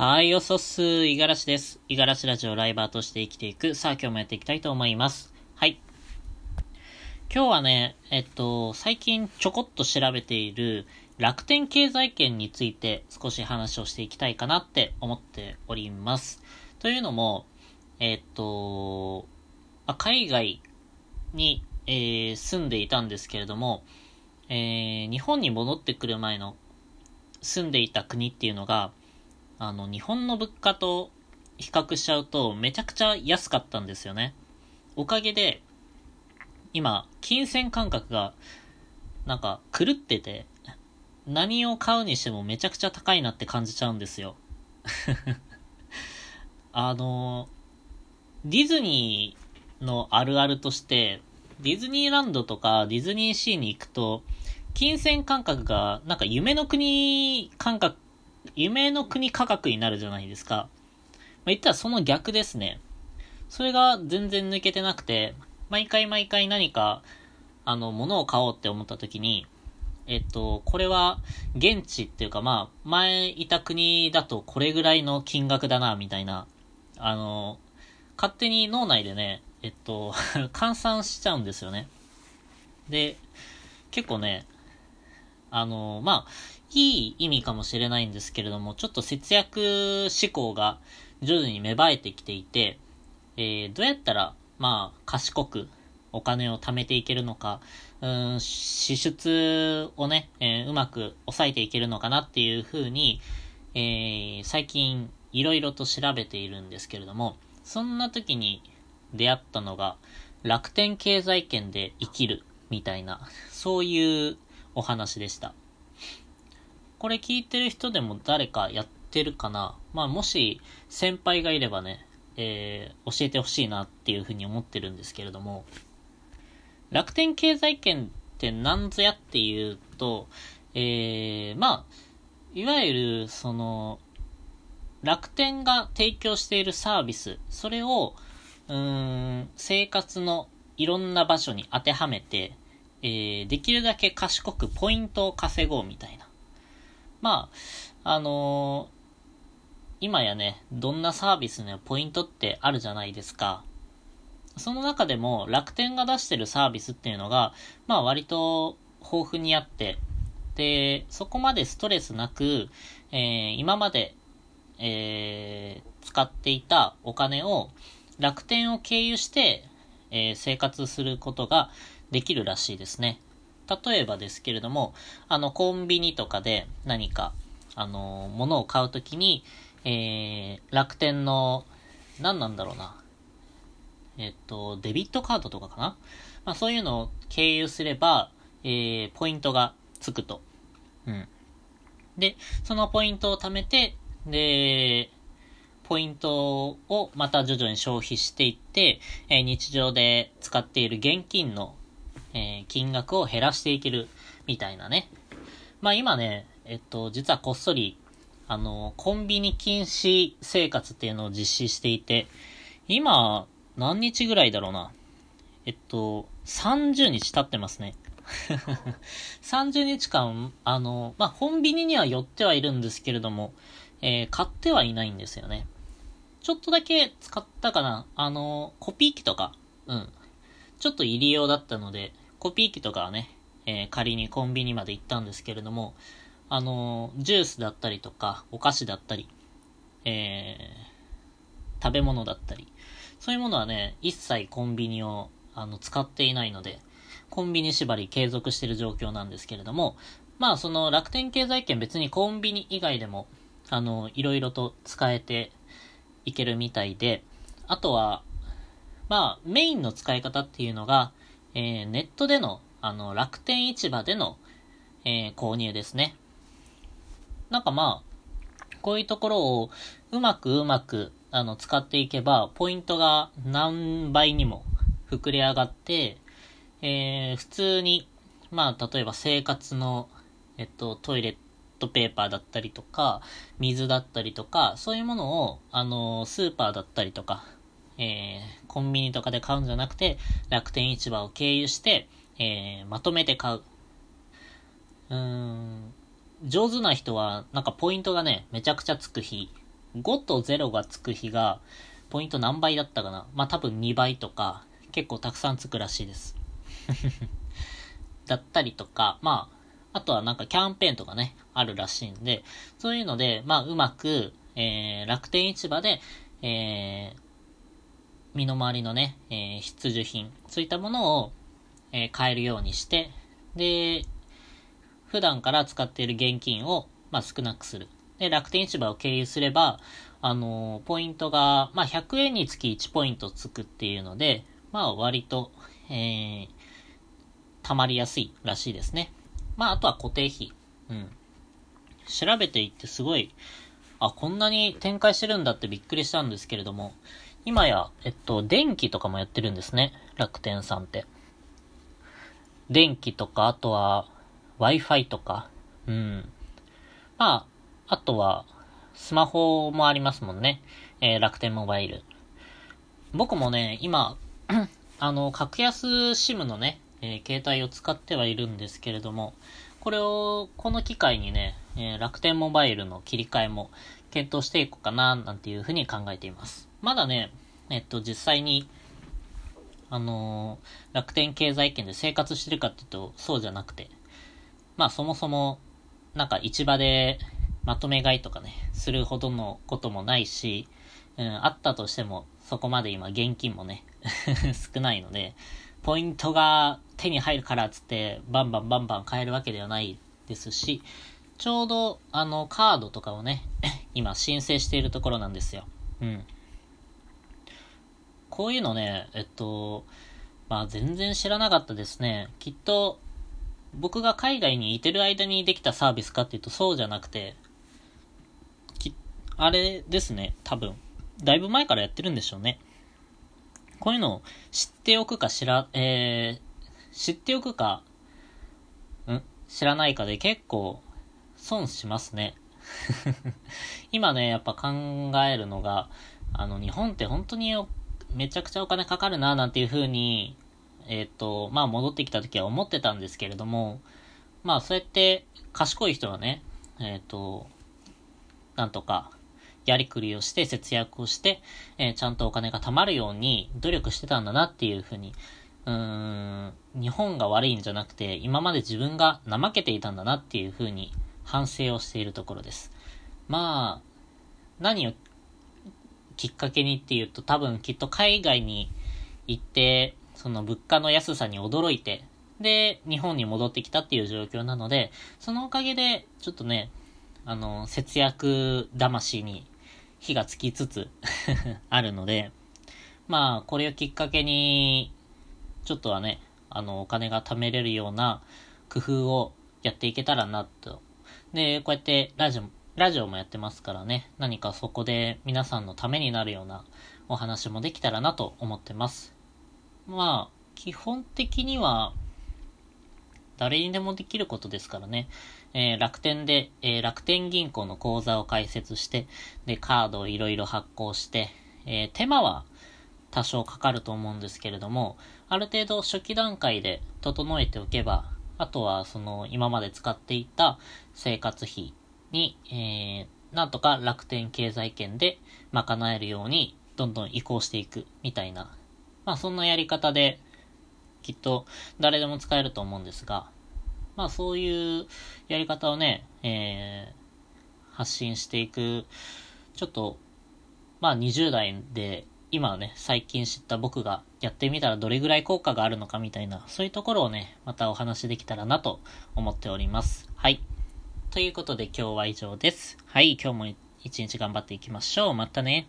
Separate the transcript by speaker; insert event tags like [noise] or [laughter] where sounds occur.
Speaker 1: はい、おそっす、いがらしです。いがらしラジオライバーとして生きていく。さあ、今日もやっていきたいと思います。はい。今日はね、えっと、最近ちょこっと調べている楽天経済圏について少し話をしていきたいかなって思っております。というのも、えっと、海外に、えー、住んでいたんですけれども、えー、日本に戻ってくる前の住んでいた国っていうのが、あの、日本の物価と比較しちゃうとめちゃくちゃ安かったんですよね。おかげで、今、金銭感覚が、なんか、狂ってて、何を買うにしてもめちゃくちゃ高いなって感じちゃうんですよ。[laughs] あの、ディズニーのあるあるとして、ディズニーランドとかディズニーシーに行くと、金銭感覚が、なんか夢の国感覚夢の国価格になるじゃないですか。まあ、言ったらその逆ですね。それが全然抜けてなくて、毎回毎回何か、あの、物を買おうって思った時に、えっと、これは、現地っていうかまあ、前いた国だとこれぐらいの金額だな、みたいな、あの、勝手に脳内でね、えっと、[laughs] 換算しちゃうんですよね。で、結構ね、あの、まあ、いい意味かもしれないんですけれども、ちょっと節約志向が徐々に芽生えてきていて、えー、どうやったら、まあ、賢くお金を貯めていけるのか、うん、支出をね、えー、うまく抑えていけるのかなっていうふうに、えー、最近いろいろと調べているんですけれども、そんな時に出会ったのが、楽天経済圏で生きるみたいな、そういうお話でした。これ聞いてる人でも誰かやってるかな？まあもし先輩がいればね、えー、教えてほしいなっていうふうに思ってるんですけれども、楽天経済圏って何ぞやっていうと、えー、まあ、いわゆる、その、楽天が提供しているサービス、それを、うん、生活のいろんな場所に当てはめて、えー、できるだけ賢くポイントを稼ごうみたいな。まあ、あのー、今やね、どんなサービスのポイントってあるじゃないですか。その中でも楽天が出してるサービスっていうのが、まあ割と豊富にあって、で、そこまでストレスなく、えー、今まで、えー、使っていたお金を楽天を経由して、えー、生活することができるらしいですね。例えばですけれども、あの、コンビニとかで何か、あの、物を買うときに、えー、楽天の、何なんだろうな。えっと、デビットカードとかかなまあそういうのを経由すれば、えー、ポイントがつくと。うん。で、そのポイントを貯めて、で、ポイントをまた徐々に消費していって、えー、日常で使っている現金のえー、金額を減らしていけるみたいなね。まあ今ね、えっと、実はこっそり、あの、コンビニ禁止生活っていうのを実施していて、今、何日ぐらいだろうな。えっと、30日経ってますね。[laughs] 30日間、あの、まあ、コンビニには寄ってはいるんですけれども、えー、買ってはいないんですよね。ちょっとだけ使ったかな。あの、コピー機とか、うん。ちょっと入り用だったので、コピー機とかはね、えー、仮にコンビニまで行ったんですけれども、あのー、ジュースだったりとか、お菓子だったり、えー、食べ物だったり、そういうものはね、一切コンビニを、あの、使っていないので、コンビニ縛り継続している状況なんですけれども、まあ、その楽天経済圏別にコンビニ以外でも、あの、いろいろと使えていけるみたいで、あとは、まあ、メインの使い方っていうのが、えー、ネットでの、あの、楽天市場での、えー、購入ですね。なんかまあ、こういうところをうまくうまく、あの、使っていけば、ポイントが何倍にも膨れ上がって、えー、普通に、まあ、例えば生活の、えっと、トイレットペーパーだったりとか、水だったりとか、そういうものを、あの、スーパーだったりとか、えー、コンビニとかで買うんじゃなくて、楽天市場を経由して、えー、まとめて買う。うーん、上手な人は、なんかポイントがね、めちゃくちゃつく日5と0がつく日が、ポイント何倍だったかなまあ多分2倍とか、結構たくさんつくらしいです。[laughs] だったりとか、まあ、あとはなんかキャンペーンとかね、あるらしいんで、そういうので、まあうまく、えー、楽天市場で、えー、身の回りのね、えー、必需品、そういったものを、えー、買えるようにして、で、普段から使っている現金を、まあ、少なくする。で、楽天市場を経由すれば、あのー、ポイントが、まあ、100円につき1ポイントつくっていうので、まあ、割と、えー、溜まりやすいらしいですね。まあ、あとは固定費。うん。調べていってすごい、あ、こんなに展開してるんだってびっくりしたんですけれども、今や、えっと、電気とかもやってるんですね。楽天さんって。電気とか、あとは、Wi-Fi とか、うん。まあ、あとは、スマホもありますもんね。えー、楽天モバイル。僕もね、今、[clears throat] あの、格安 SIM のね、えー、携帯を使ってはいるんですけれども、これを、この機会にね、えー、楽天モバイルの切り替えも検討していこうかな、なんていうふうに考えています。まだね、えっと、実際に、あのー、楽天経済圏で生活してるかっていうと、そうじゃなくて、まあそもそも、なんか市場でまとめ買いとかね、するほどのこともないし、うん、あったとしても、そこまで今現金もね [laughs] 少ないので、ポイントが手に入るからっつって、バンバンバンバン買えるわけではないですし、ちょうど、あの、カードとかをね、[laughs] 今申請しているところなんですよ。うん。こういうのね、えっと、まあ全然知らなかったですね。きっと、僕が海外にいてる間にできたサービスかっていうとそうじゃなくて、き、あれですね、多分。だいぶ前からやってるんでしょうね。こういうのを知っておくか知ら、えー、知っておくか、ん？知らないかで結構損しますね。[laughs] 今ね、やっぱ考えるのが、あの、日本って本当にめちゃくちゃお金かかるな、なんていう風に、えっ、ー、と、まあ戻ってきた時は思ってたんですけれども、まあそうやって賢い人はね、えっ、ー、と、なんとか、やりくりをして節約をして、えー、ちゃんとお金が貯まるように努力してたんだなっていう風に、うーん、日本が悪いんじゃなくて、今まで自分が怠けていたんだなっていう風に反省をしているところです。まあ、何をきっかけにっていうと多分きっと海外に行って、その物価の安さに驚いて、で、日本に戻ってきたっていう状況なので、そのおかげで、ちょっとね、あの、節約魂に火がつきつつ [laughs] あるので、まあ、これをきっかけに、ちょっとはね、あの、お金が貯めれるような工夫をやっていけたらなと。で、こうやってラジオラジオもやってますからね、何かそこで皆さんのためになるようなお話もできたらなと思ってます。まあ、基本的には、誰にでもできることですからね。えー、楽天で、えー、楽天銀行の口座を開設して、で、カードをいろいろ発行して、えー、手間は多少かかると思うんですけれども、ある程度初期段階で整えておけば、あとはその今まで使っていた生活費に、えー、なんとか楽天経済圏で賄えるようにどんどん移行していくみたいな、まあそんなやり方できっと誰でも使えると思うんですが、まあそういうやり方をね、えー、発信していく、ちょっと、まあ20代で今ね、最近知った僕がやってみたらどれぐらい効果があるのかみたいな、そういうところをね、またお話できたらなと思っております。はい。ということで今日は以上です。はい、今日も一日頑張っていきましょう。またね。